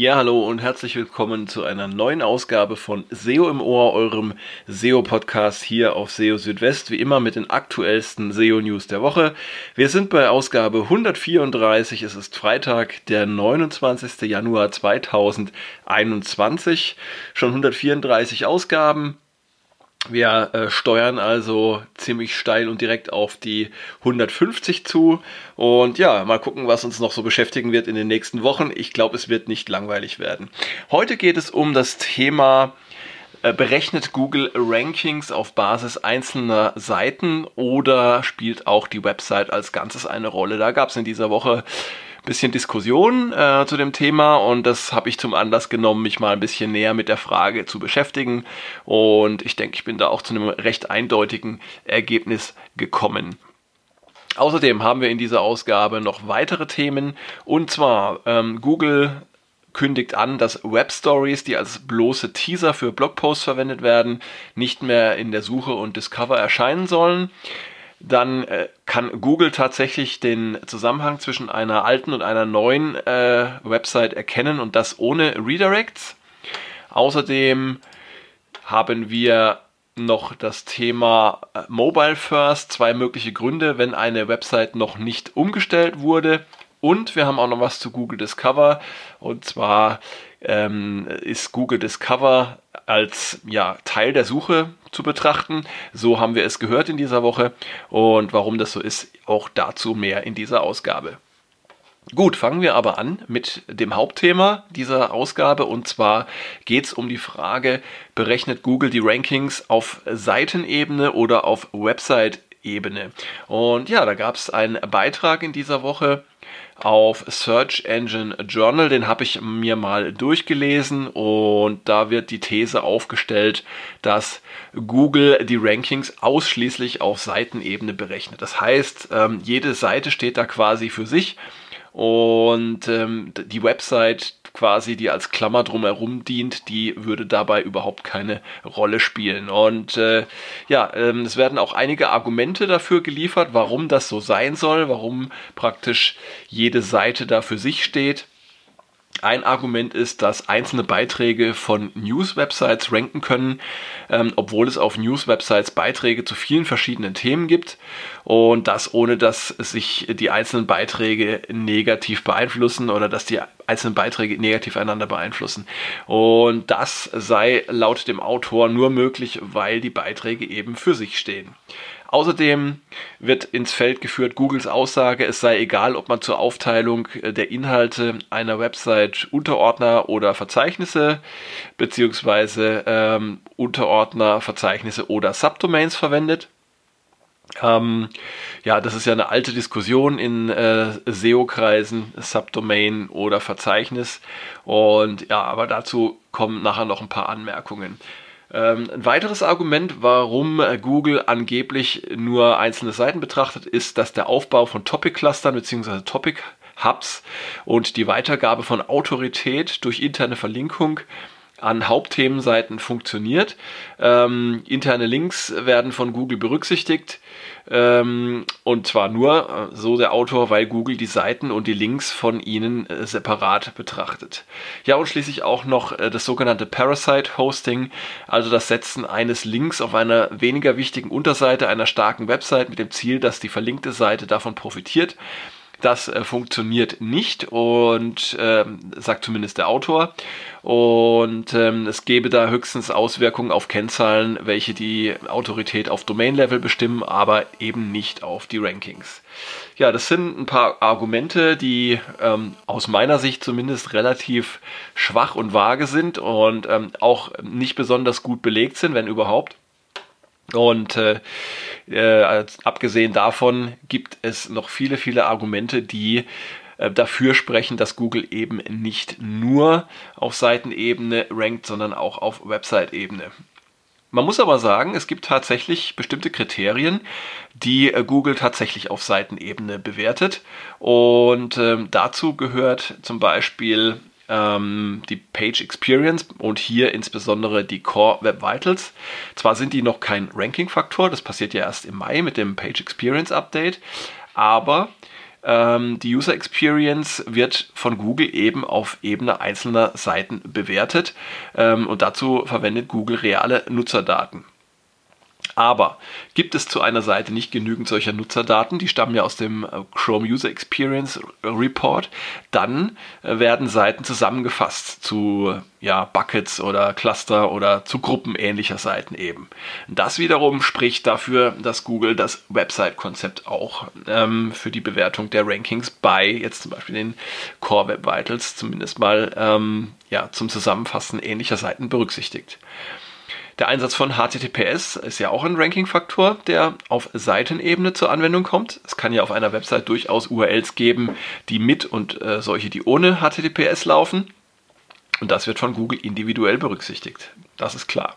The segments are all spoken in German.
Ja, hallo und herzlich willkommen zu einer neuen Ausgabe von SEO im Ohr, eurem SEO-Podcast hier auf SEO Südwest, wie immer mit den aktuellsten SEO-News der Woche. Wir sind bei Ausgabe 134, es ist Freitag, der 29. Januar 2021, schon 134 Ausgaben. Wir äh, steuern also ziemlich steil und direkt auf die 150 zu. Und ja, mal gucken, was uns noch so beschäftigen wird in den nächsten Wochen. Ich glaube, es wird nicht langweilig werden. Heute geht es um das Thema äh, berechnet Google Rankings auf Basis einzelner Seiten oder spielt auch die Website als Ganzes eine Rolle? Da gab es in dieser Woche bisschen Diskussion äh, zu dem Thema und das habe ich zum Anlass genommen, mich mal ein bisschen näher mit der Frage zu beschäftigen. Und ich denke, ich bin da auch zu einem recht eindeutigen Ergebnis gekommen. Außerdem haben wir in dieser Ausgabe noch weitere Themen. Und zwar ähm, Google kündigt an, dass Web Stories, die als bloße Teaser für Blogposts verwendet werden, nicht mehr in der Suche und Discover erscheinen sollen dann äh, kann Google tatsächlich den Zusammenhang zwischen einer alten und einer neuen äh, Website erkennen und das ohne Redirects. Außerdem haben wir noch das Thema äh, Mobile First, zwei mögliche Gründe, wenn eine Website noch nicht umgestellt wurde. Und wir haben auch noch was zu Google Discover. Und zwar ähm, ist Google Discover als ja, Teil der Suche zu betrachten. So haben wir es gehört in dieser Woche. Und warum das so ist, auch dazu mehr in dieser Ausgabe. Gut, fangen wir aber an mit dem Hauptthema dieser Ausgabe und zwar geht es um die Frage, berechnet Google die Rankings auf Seitenebene oder auf Website-Ebene? Und ja, da gab es einen Beitrag in dieser Woche auf Search Engine Journal. Den habe ich mir mal durchgelesen und da wird die These aufgestellt, dass Google die Rankings ausschließlich auf Seitenebene berechnet. Das heißt, ähm, jede Seite steht da quasi für sich und ähm, die Website quasi, die als Klammer drumherum dient, die würde dabei überhaupt keine Rolle spielen. Und äh, ja, ähm, es werden auch einige Argumente dafür geliefert, warum das so sein soll, warum praktisch jede Seite da für sich steht. Ein Argument ist, dass einzelne Beiträge von News-Websites ranken können, ähm, obwohl es auf News-Websites Beiträge zu vielen verschiedenen Themen gibt und das ohne, dass sich die einzelnen Beiträge negativ beeinflussen oder dass die einzelnen Beiträge negativ einander beeinflussen. Und das sei laut dem Autor nur möglich, weil die Beiträge eben für sich stehen. Außerdem wird ins Feld geführt Googles Aussage, es sei egal, ob man zur Aufteilung der Inhalte einer Website Unterordner oder Verzeichnisse beziehungsweise ähm, Unterordner, Verzeichnisse oder Subdomains verwendet. Ähm, ja, das ist ja eine alte Diskussion in äh, SEO-Kreisen, Subdomain oder Verzeichnis. Und ja, aber dazu kommen nachher noch ein paar Anmerkungen. Ähm, ein weiteres Argument, warum Google angeblich nur einzelne Seiten betrachtet, ist, dass der Aufbau von Topic-Clustern bzw. Topic-Hubs und die Weitergabe von Autorität durch interne Verlinkung an Hauptthemenseiten funktioniert. Ähm, interne Links werden von Google berücksichtigt ähm, und zwar nur, äh, so der Autor, weil Google die Seiten und die Links von ihnen äh, separat betrachtet. Ja, und schließlich auch noch äh, das sogenannte Parasite Hosting, also das Setzen eines Links auf einer weniger wichtigen Unterseite einer starken Website mit dem Ziel, dass die verlinkte Seite davon profitiert. Das äh, funktioniert nicht und ähm, sagt zumindest der Autor. Und ähm, es gäbe da höchstens Auswirkungen auf Kennzahlen, welche die Autorität auf Domain-Level bestimmen, aber eben nicht auf die Rankings. Ja, das sind ein paar Argumente, die ähm, aus meiner Sicht zumindest relativ schwach und vage sind und ähm, auch nicht besonders gut belegt sind, wenn überhaupt. Und äh, äh, abgesehen davon gibt es noch viele, viele Argumente, die äh, dafür sprechen, dass Google eben nicht nur auf Seitenebene rankt, sondern auch auf Website-Ebene. Man muss aber sagen, es gibt tatsächlich bestimmte Kriterien, die äh, Google tatsächlich auf Seitenebene bewertet. Und ähm, dazu gehört zum Beispiel ähm, die Page Experience und hier insbesondere die Core Web Vitals. Zwar sind die noch kein Ranking-Faktor, das passiert ja erst im Mai mit dem Page Experience Update, aber ähm, die User Experience wird von Google eben auf Ebene einzelner Seiten bewertet ähm, und dazu verwendet Google reale Nutzerdaten. Aber gibt es zu einer Seite nicht genügend solcher Nutzerdaten, die stammen ja aus dem äh, Chrome User Experience Report, dann äh, werden Seiten zusammengefasst zu ja, Buckets oder Cluster oder zu Gruppen ähnlicher Seiten eben. Das wiederum spricht dafür, dass Google das Website-Konzept auch ähm, für die Bewertung der Rankings bei jetzt zum Beispiel den Core Web Vitals zumindest mal ähm, ja, zum Zusammenfassen ähnlicher Seiten berücksichtigt. Der Einsatz von HTTPS ist ja auch ein Ranking-Faktor, der auf Seitenebene zur Anwendung kommt. Es kann ja auf einer Website durchaus URLs geben, die mit und äh, solche, die ohne HTTPS laufen. Und das wird von Google individuell berücksichtigt. Das ist klar.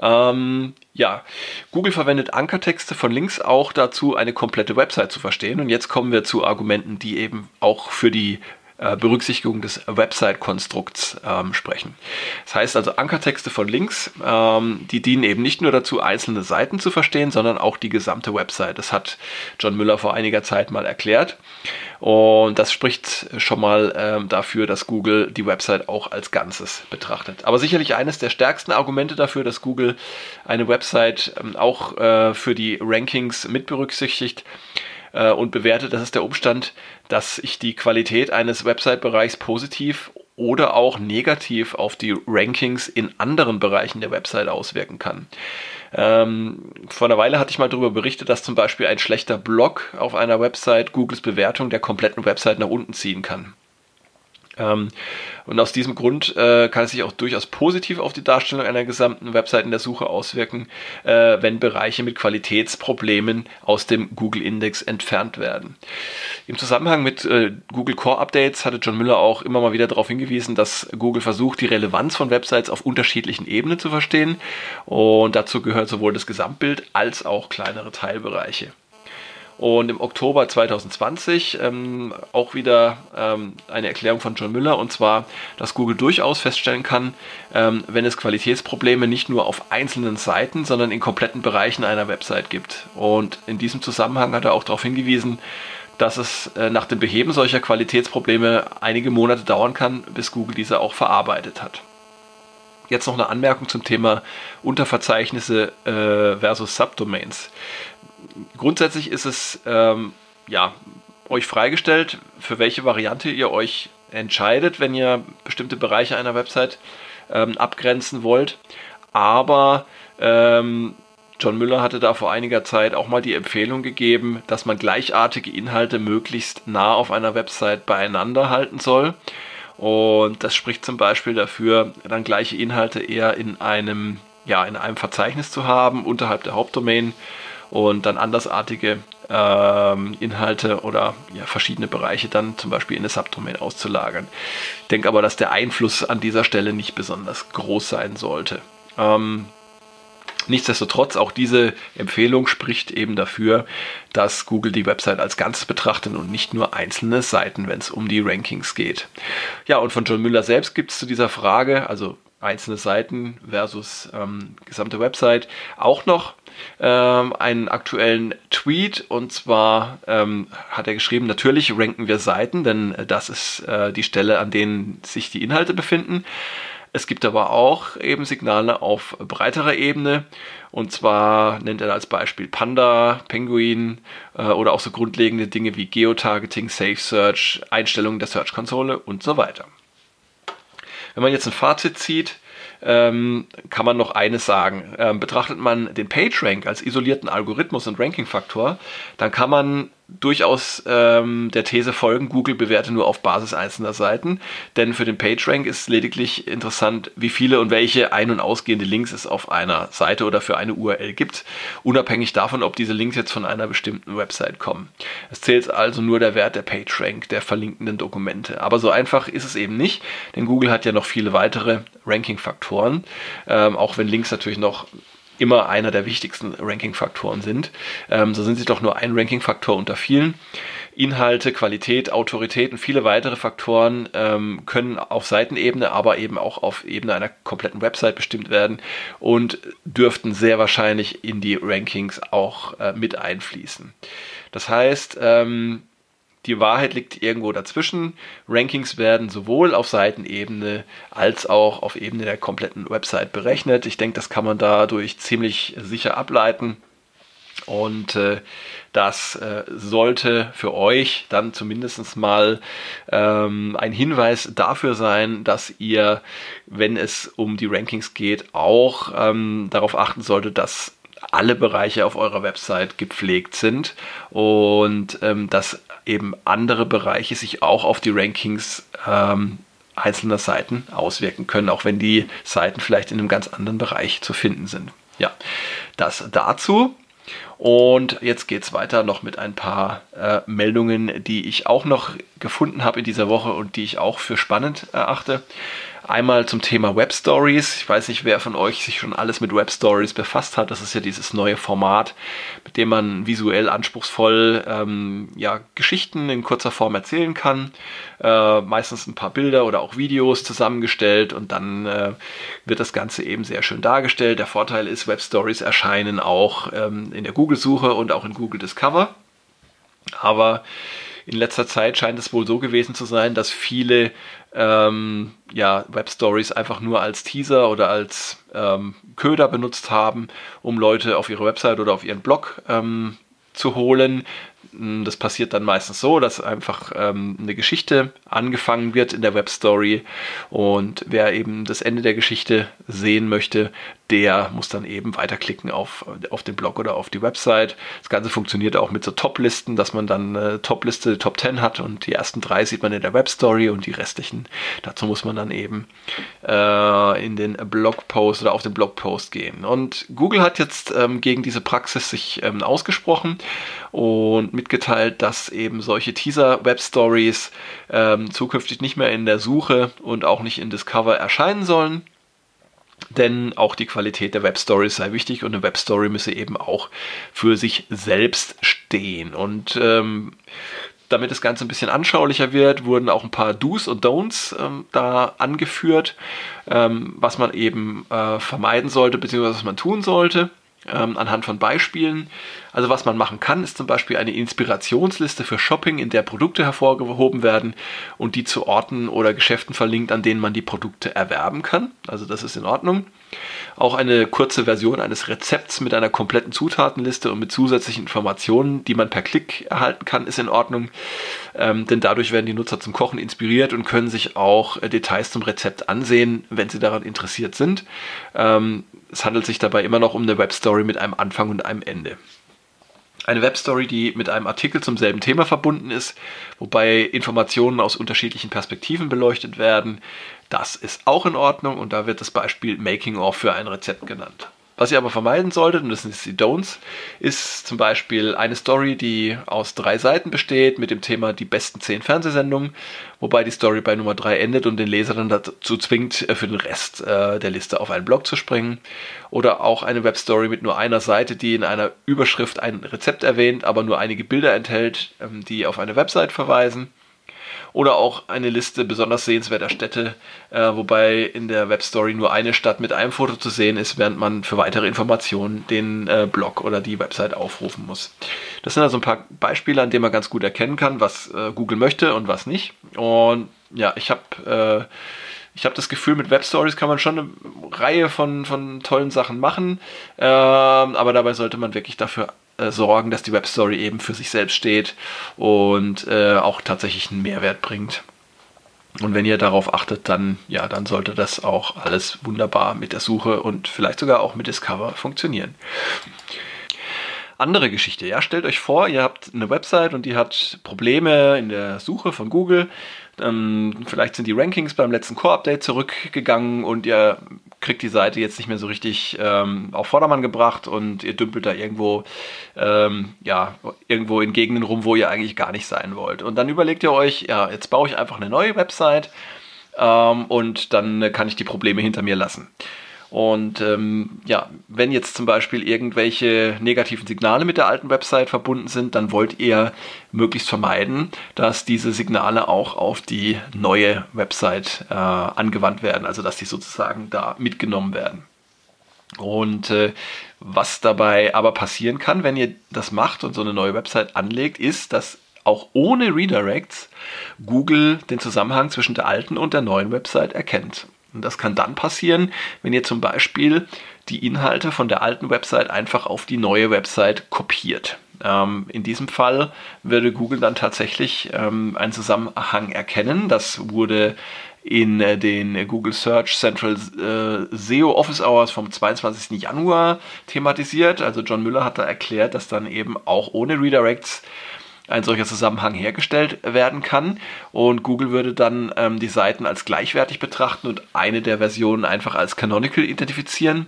Ähm, ja, Google verwendet Ankertexte von Links auch dazu, eine komplette Website zu verstehen. Und jetzt kommen wir zu Argumenten, die eben auch für die äh, Berücksichtigung des Website-Konstrukts ähm, sprechen. Das heißt also Ankertexte von Links, ähm, die dienen eben nicht nur dazu, einzelne Seiten zu verstehen, sondern auch die gesamte Website. Das hat John Müller vor einiger Zeit mal erklärt. Und das spricht schon mal ähm, dafür, dass Google die Website auch als Ganzes betrachtet. Aber sicherlich eines der stärksten Argumente dafür, dass Google eine Website ähm, auch äh, für die Rankings mit berücksichtigt, äh, und bewertet. Das ist der Umstand, dass ich die Qualität eines Website-Bereichs positiv oder auch negativ auf die Rankings in anderen Bereichen der Website auswirken kann. Ähm, vor einer Weile hatte ich mal darüber berichtet, dass zum Beispiel ein schlechter Blog auf einer Website Googles Bewertung der kompletten Website nach unten ziehen kann. Ähm, und aus diesem Grund äh, kann es sich auch durchaus positiv auf die Darstellung einer gesamten Website in der Suche auswirken, äh, wenn Bereiche mit Qualitätsproblemen aus dem Google-Index entfernt werden. Im Zusammenhang mit äh, Google Core Updates hatte John Müller auch immer mal wieder darauf hingewiesen, dass Google versucht, die Relevanz von Websites auf unterschiedlichen Ebenen zu verstehen. Und dazu gehört sowohl das Gesamtbild als auch kleinere Teilbereiche. Und im Oktober 2020 ähm, auch wieder ähm, eine Erklärung von John Müller, und zwar, dass Google durchaus feststellen kann, ähm, wenn es Qualitätsprobleme nicht nur auf einzelnen Seiten, sondern in kompletten Bereichen einer Website gibt. Und in diesem Zusammenhang hat er auch darauf hingewiesen, dass es äh, nach dem Beheben solcher Qualitätsprobleme einige Monate dauern kann, bis Google diese auch verarbeitet hat. Jetzt noch eine Anmerkung zum Thema Unterverzeichnisse äh, versus Subdomains grundsätzlich ist es ähm, ja, euch freigestellt, für welche Variante ihr euch entscheidet, wenn ihr bestimmte Bereiche einer Website ähm, abgrenzen wollt. Aber ähm, John Müller hatte da vor einiger Zeit auch mal die Empfehlung gegeben, dass man gleichartige Inhalte möglichst nah auf einer Website beieinander halten soll. Und das spricht zum Beispiel dafür, dann gleiche Inhalte eher in einem, ja, in einem Verzeichnis zu haben, unterhalb der Hauptdomain und dann andersartige ähm, Inhalte oder ja, verschiedene Bereiche dann zum Beispiel in eine Subdomain auszulagern. Ich denke aber, dass der Einfluss an dieser Stelle nicht besonders groß sein sollte. Ähm, Nichtsdestotrotz, auch diese Empfehlung spricht eben dafür, dass Google die Website als Ganzes betrachtet und nicht nur einzelne Seiten, wenn es um die Rankings geht. Ja, und von John Müller selbst gibt es zu dieser Frage, also einzelne Seiten versus ähm, gesamte Website, auch noch ähm, einen aktuellen Tweet und zwar ähm, hat er geschrieben, natürlich ranken wir Seiten, denn das ist äh, die Stelle, an denen sich die Inhalte befinden. Es gibt aber auch eben Signale auf breiterer Ebene. Und zwar nennt er als Beispiel Panda, Penguin äh, oder auch so grundlegende Dinge wie Geotargeting, Safe Search, Einstellungen der Search-Konsole und so weiter. Wenn man jetzt ein Fazit zieht, ähm, kann man noch eines sagen. Ähm, betrachtet man den PageRank als isolierten Algorithmus und Rankingfaktor, dann kann man durchaus ähm, der These folgen, Google bewerte nur auf Basis einzelner Seiten, denn für den PageRank ist lediglich interessant, wie viele und welche ein- und ausgehende Links es auf einer Seite oder für eine URL gibt, unabhängig davon, ob diese Links jetzt von einer bestimmten Website kommen. Es zählt also nur der Wert der PageRank, der verlinkenden Dokumente. Aber so einfach ist es eben nicht, denn Google hat ja noch viele weitere Ranking-Faktoren, ähm, auch wenn Links natürlich noch immer einer der wichtigsten Ranking-Faktoren sind. Ähm, so sind sie doch nur ein Ranking-Faktor unter vielen. Inhalte, Qualität, Autorität und viele weitere Faktoren ähm, können auf Seitenebene, aber eben auch auf Ebene einer kompletten Website bestimmt werden und dürften sehr wahrscheinlich in die Rankings auch äh, mit einfließen. Das heißt, ähm, die Wahrheit liegt irgendwo dazwischen. Rankings werden sowohl auf Seitenebene als auch auf Ebene der kompletten Website berechnet. Ich denke, das kann man dadurch ziemlich sicher ableiten. Und äh, das äh, sollte für euch dann zumindest mal ähm, ein Hinweis dafür sein, dass ihr, wenn es um die Rankings geht, auch ähm, darauf achten solltet, dass alle Bereiche auf eurer Website gepflegt sind und ähm, dass eben andere Bereiche sich auch auf die Rankings ähm, einzelner Seiten auswirken können, auch wenn die Seiten vielleicht in einem ganz anderen Bereich zu finden sind. Ja, das dazu. Und jetzt geht es weiter noch mit ein paar äh, Meldungen, die ich auch noch gefunden habe in dieser Woche und die ich auch für spannend erachte. Einmal zum Thema Web Stories. Ich weiß nicht, wer von euch sich schon alles mit Web Stories befasst hat. Das ist ja dieses neue Format, mit dem man visuell anspruchsvoll ähm, ja, Geschichten in kurzer Form erzählen kann. Äh, meistens ein paar Bilder oder auch Videos zusammengestellt und dann äh, wird das Ganze eben sehr schön dargestellt. Der Vorteil ist, Web Stories erscheinen auch ähm, in der Google-Suche und auch in Google Discover. Aber in letzter Zeit scheint es wohl so gewesen zu sein, dass viele ähm, ja, Web Stories einfach nur als Teaser oder als ähm, Köder benutzt haben, um Leute auf ihre Website oder auf ihren Blog ähm, zu holen. Hm, das passiert dann meistens so, dass einfach ähm, eine Geschichte angefangen wird in der Webstory und wer eben das Ende der Geschichte sehen möchte, der muss dann eben weiterklicken auf, auf den Blog oder auf die Website. Das Ganze funktioniert auch mit so Top-Listen, dass man dann eine Top-Liste, Top 10 hat und die ersten drei sieht man in der Webstory und die restlichen, dazu muss man dann eben äh, in den Blogpost oder auf den Blogpost gehen. Und Google hat jetzt ähm, gegen diese Praxis sich ähm, ausgesprochen und mitgeteilt, dass eben solche Teaser-Web-Stories ähm, zukünftig nicht mehr in der Suche und auch nicht in Discover erscheinen sollen denn auch die Qualität der Webstories sei wichtig und eine Webstory müsse eben auch für sich selbst stehen. Und ähm, damit das Ganze ein bisschen anschaulicher wird, wurden auch ein paar Do's und Don'ts ähm, da angeführt, ähm, was man eben äh, vermeiden sollte, beziehungsweise was man tun sollte ähm, anhand von Beispielen. Also was man machen kann, ist zum Beispiel eine Inspirationsliste für Shopping, in der Produkte hervorgehoben werden und die zu Orten oder Geschäften verlinkt, an denen man die Produkte erwerben kann. Also das ist in Ordnung. Auch eine kurze Version eines Rezepts mit einer kompletten Zutatenliste und mit zusätzlichen Informationen, die man per Klick erhalten kann, ist in Ordnung. Ähm, denn dadurch werden die Nutzer zum Kochen inspiriert und können sich auch äh, Details zum Rezept ansehen, wenn sie daran interessiert sind. Ähm, es handelt sich dabei immer noch um eine Webstory mit einem Anfang und einem Ende. Eine Webstory, die mit einem Artikel zum selben Thema verbunden ist, wobei Informationen aus unterschiedlichen Perspektiven beleuchtet werden. Das ist auch in Ordnung und da wird das Beispiel Making of für ein Rezept genannt. Was ihr aber vermeiden solltet, und das sind die Don'ts, ist zum Beispiel eine Story, die aus drei Seiten besteht mit dem Thema die besten zehn Fernsehsendungen, wobei die Story bei Nummer drei endet und den Leser dann dazu zwingt, äh, für den Rest äh, der Liste auf einen Blog zu springen. Oder auch eine Webstory mit nur einer Seite, die in einer Überschrift ein Rezept erwähnt, aber nur einige Bilder enthält, ähm, die auf eine Website verweisen oder auch eine Liste besonders sehenswerter Städte, äh, wobei in der Webstory nur eine Stadt mit einem Foto zu sehen ist, während man für weitere Informationen den äh, Blog oder die Website aufrufen muss. Das sind also ein paar Beispiele, an denen man ganz gut erkennen kann, was äh, Google möchte und was nicht. Und ja, ich habe äh, ich habe das Gefühl, mit Web Stories kann man schon eine Reihe von, von tollen Sachen machen, ähm, aber dabei sollte man wirklich dafür äh, sorgen, dass die Webstory eben für sich selbst steht und äh, auch tatsächlich einen Mehrwert bringt. Und wenn ihr darauf achtet, dann ja, dann sollte das auch alles wunderbar mit der Suche und vielleicht sogar auch mit Discover funktionieren. Andere Geschichte, ja, stellt euch vor, ihr habt eine Website und die hat Probleme in der Suche von Google. Ähm, vielleicht sind die Rankings beim letzten Core-Update zurückgegangen und ihr kriegt die Seite jetzt nicht mehr so richtig ähm, auf Vordermann gebracht und ihr dümpelt da irgendwo, ähm, ja, irgendwo in Gegenden rum, wo ihr eigentlich gar nicht sein wollt. Und dann überlegt ihr euch, ja, jetzt baue ich einfach eine neue Website ähm, und dann kann ich die Probleme hinter mir lassen. Und ähm, ja, wenn jetzt zum Beispiel irgendwelche negativen Signale mit der alten Website verbunden sind, dann wollt ihr möglichst vermeiden, dass diese Signale auch auf die neue Website äh, angewandt werden, also dass die sozusagen da mitgenommen werden. Und äh, was dabei aber passieren kann, wenn ihr das macht und so eine neue Website anlegt, ist, dass auch ohne Redirects Google den Zusammenhang zwischen der alten und der neuen Website erkennt. Und das kann dann passieren, wenn ihr zum Beispiel die Inhalte von der alten Website einfach auf die neue Website kopiert. Ähm, in diesem Fall würde Google dann tatsächlich ähm, einen Zusammenhang erkennen. Das wurde in äh, den Google Search Central äh, SEO Office Hours vom 22. Januar thematisiert. Also John Müller hat da erklärt, dass dann eben auch ohne Redirects ein solcher Zusammenhang hergestellt werden kann. Und Google würde dann ähm, die Seiten als gleichwertig betrachten und eine der Versionen einfach als Canonical identifizieren.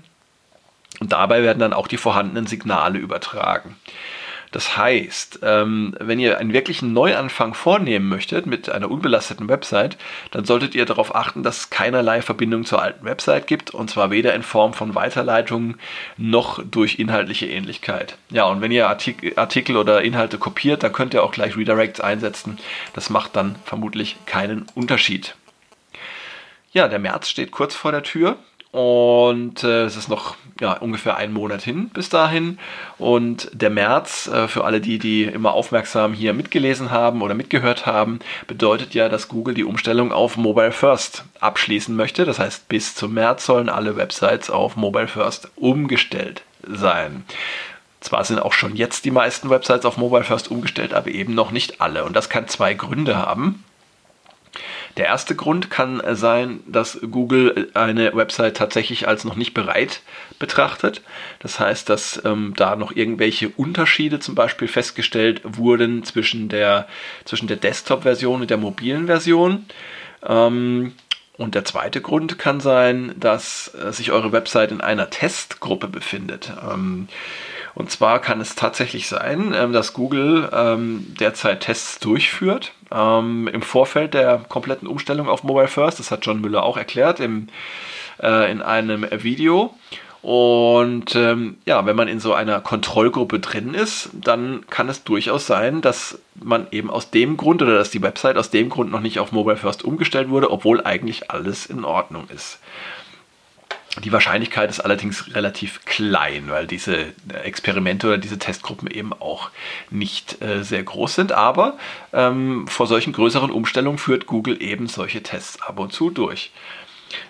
Und dabei werden dann auch die vorhandenen Signale übertragen. Das heißt, ähm, wenn ihr einen wirklichen Neuanfang vornehmen möchtet mit einer unbelasteten Website, dann solltet ihr darauf achten, dass es keinerlei Verbindung zur alten Website gibt und zwar weder in Form von Weiterleitungen noch durch inhaltliche Ähnlichkeit. Ja, und wenn ihr Artikel oder Inhalte kopiert, dann könnt ihr auch gleich Redirects einsetzen. Das macht dann vermutlich keinen Unterschied. Ja, der März steht kurz vor der Tür. Und äh, es ist noch ja, ungefähr einen Monat hin bis dahin. Und der März, äh, für alle die, die immer aufmerksam hier mitgelesen haben oder mitgehört haben, bedeutet ja, dass Google die Umstellung auf Mobile First abschließen möchte. Das heißt, bis zum März sollen alle Websites auf Mobile First umgestellt sein. Zwar sind auch schon jetzt die meisten Websites auf Mobile First umgestellt, aber eben noch nicht alle. Und das kann zwei Gründe haben. Der erste Grund kann sein, dass Google eine Website tatsächlich als noch nicht bereit betrachtet. Das heißt, dass ähm, da noch irgendwelche Unterschiede zum Beispiel festgestellt wurden zwischen der, zwischen der Desktop-Version und der mobilen Version. Ähm, und der zweite Grund kann sein, dass äh, sich eure Website in einer Testgruppe befindet. Ähm, und zwar kann es tatsächlich sein, ähm, dass Google ähm, derzeit Tests durchführt ähm, im Vorfeld der kompletten Umstellung auf Mobile First. Das hat John Müller auch erklärt äh, in einem Video. Und ähm, ja, wenn man in so einer Kontrollgruppe drin ist, dann kann es durchaus sein, dass man eben aus dem Grund oder dass die Website aus dem Grund noch nicht auf Mobile First umgestellt wurde, obwohl eigentlich alles in Ordnung ist. Die Wahrscheinlichkeit ist allerdings relativ klein, weil diese Experimente oder diese Testgruppen eben auch nicht äh, sehr groß sind. Aber ähm, vor solchen größeren Umstellungen führt Google eben solche Tests ab und zu durch.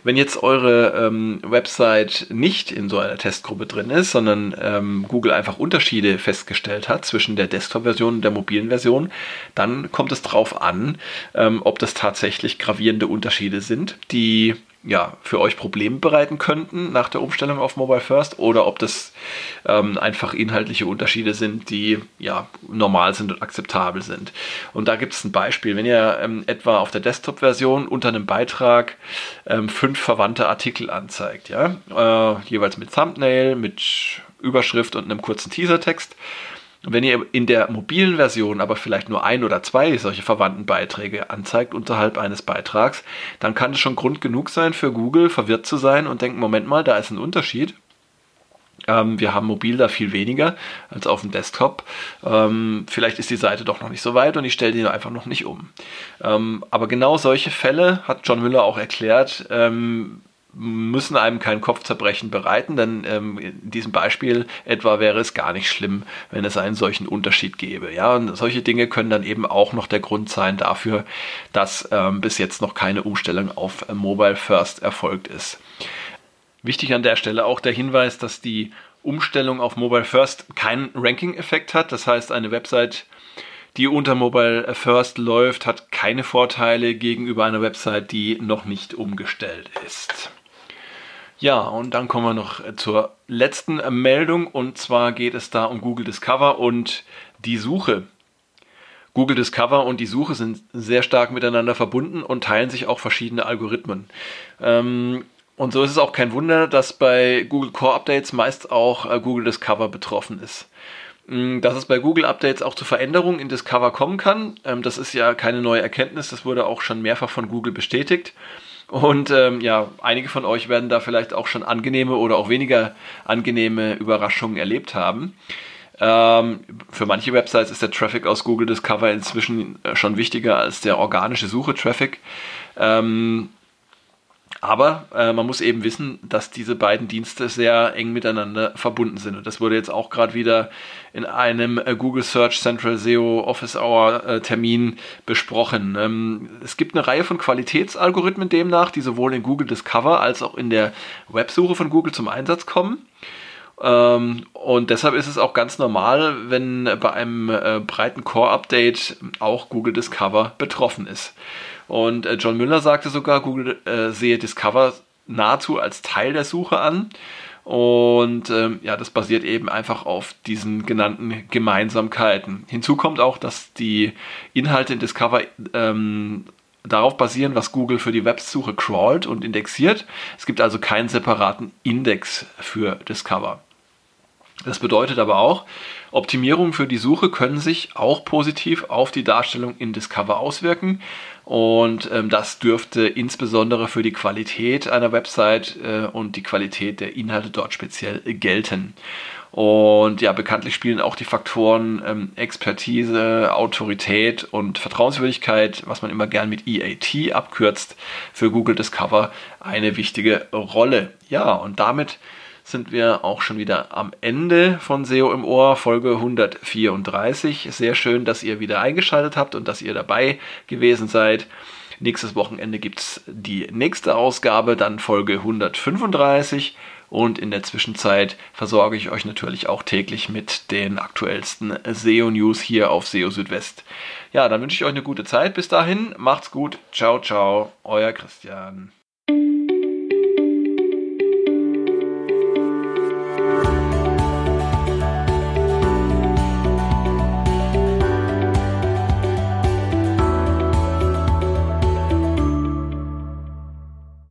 Wenn jetzt eure ähm, Website nicht in so einer Testgruppe drin ist, sondern ähm, Google einfach Unterschiede festgestellt hat zwischen der Desktop-Version und der mobilen Version, dann kommt es darauf an, ähm, ob das tatsächlich gravierende Unterschiede sind, die ja, für euch Probleme bereiten könnten nach der Umstellung auf Mobile First oder ob das ähm, einfach inhaltliche Unterschiede sind, die ja normal sind und akzeptabel sind. Und da gibt es ein Beispiel. Wenn ihr ähm, etwa auf der Desktop-Version unter einem Beitrag ähm, fünf verwandte Artikel anzeigt, ja, äh, jeweils mit Thumbnail, mit Überschrift und einem kurzen Teasertext, wenn ihr in der mobilen Version aber vielleicht nur ein oder zwei solche verwandten Beiträge anzeigt unterhalb eines Beitrags, dann kann es schon Grund genug sein für Google verwirrt zu sein und denken, Moment mal, da ist ein Unterschied. Ähm, wir haben mobil da viel weniger als auf dem Desktop. Ähm, vielleicht ist die Seite doch noch nicht so weit und ich stelle die einfach noch nicht um. Ähm, aber genau solche Fälle hat John Müller auch erklärt, ähm, müssen einem kein Kopfzerbrechen bereiten, denn ähm, in diesem Beispiel etwa wäre es gar nicht schlimm, wenn es einen solchen Unterschied gäbe. Ja, und solche Dinge können dann eben auch noch der Grund sein dafür, dass ähm, bis jetzt noch keine Umstellung auf äh, Mobile First erfolgt ist. Wichtig an der Stelle auch der Hinweis, dass die Umstellung auf Mobile First keinen Ranking-Effekt hat. Das heißt, eine Website, die unter Mobile First läuft, hat keine Vorteile gegenüber einer Website, die noch nicht umgestellt ist. Ja, und dann kommen wir noch zur letzten Meldung und zwar geht es da um Google Discover und die Suche. Google Discover und die Suche sind sehr stark miteinander verbunden und teilen sich auch verschiedene Algorithmen. Ähm, und so ist es auch kein Wunder, dass bei Google Core Updates meist auch äh, Google Discover betroffen ist. Mm, dass es bei Google Updates auch zu Veränderungen in Discover kommen kann, ähm, das ist ja keine neue Erkenntnis, das wurde auch schon mehrfach von Google bestätigt. Und ähm, ja, einige von euch werden da vielleicht auch schon angenehme oder auch weniger angenehme Überraschungen erlebt haben. Ähm, für manche Websites ist der Traffic aus Google Discover inzwischen äh, schon wichtiger als der organische Suche-Traffic. Ähm, Aber äh, man muss eben wissen, dass diese beiden Dienste sehr eng miteinander verbunden sind. Und das wurde jetzt auch gerade wieder in einem äh, Google Search Central SEO Office Hour äh, Termin besprochen. Ähm, es gibt eine Reihe von Qualitätsalgorithmen demnach, die sowohl in Google Discover als auch in der Websuche von Google zum Einsatz kommen. Ähm, und deshalb ist es auch ganz normal, wenn bei einem äh, breiten Core-Update auch Google Discover betroffen ist. Und äh, John Müller sagte sogar, Google äh, sehe Discover nahezu als Teil der Suche an. Und ähm, ja, das basiert eben einfach auf diesen genannten Gemeinsamkeiten. Hinzu kommt auch, dass die Inhalte in Discover ähm, darauf basieren, was Google für die Websuche crawlt und indexiert. Es gibt also keinen separaten Index für Discover. Das bedeutet aber auch, Optimierungen für die Suche können sich auch positiv auf die Darstellung in Discover auswirken. Und ähm, das dürfte insbesondere für die Qualität einer Website äh, und die Qualität der Inhalte dort speziell gelten. Und ja, bekanntlich spielen auch die Faktoren ähm, Expertise, Autorität und Vertrauenswürdigkeit, was man immer gern mit EAT abkürzt, für Google Discover eine wichtige Rolle. Ja, und damit sind wir auch schon wieder am Ende von SEO im Ohr, Folge 134. Sehr schön, dass ihr wieder eingeschaltet habt und dass ihr dabei gewesen seid. Nächstes Wochenende gibt es die nächste Ausgabe, dann Folge 135. Und in der Zwischenzeit versorge ich euch natürlich auch täglich mit den aktuellsten SEO-News hier auf SEO Südwest. Ja, dann wünsche ich euch eine gute Zeit. Bis dahin, macht's gut. Ciao, ciao, euer Christian.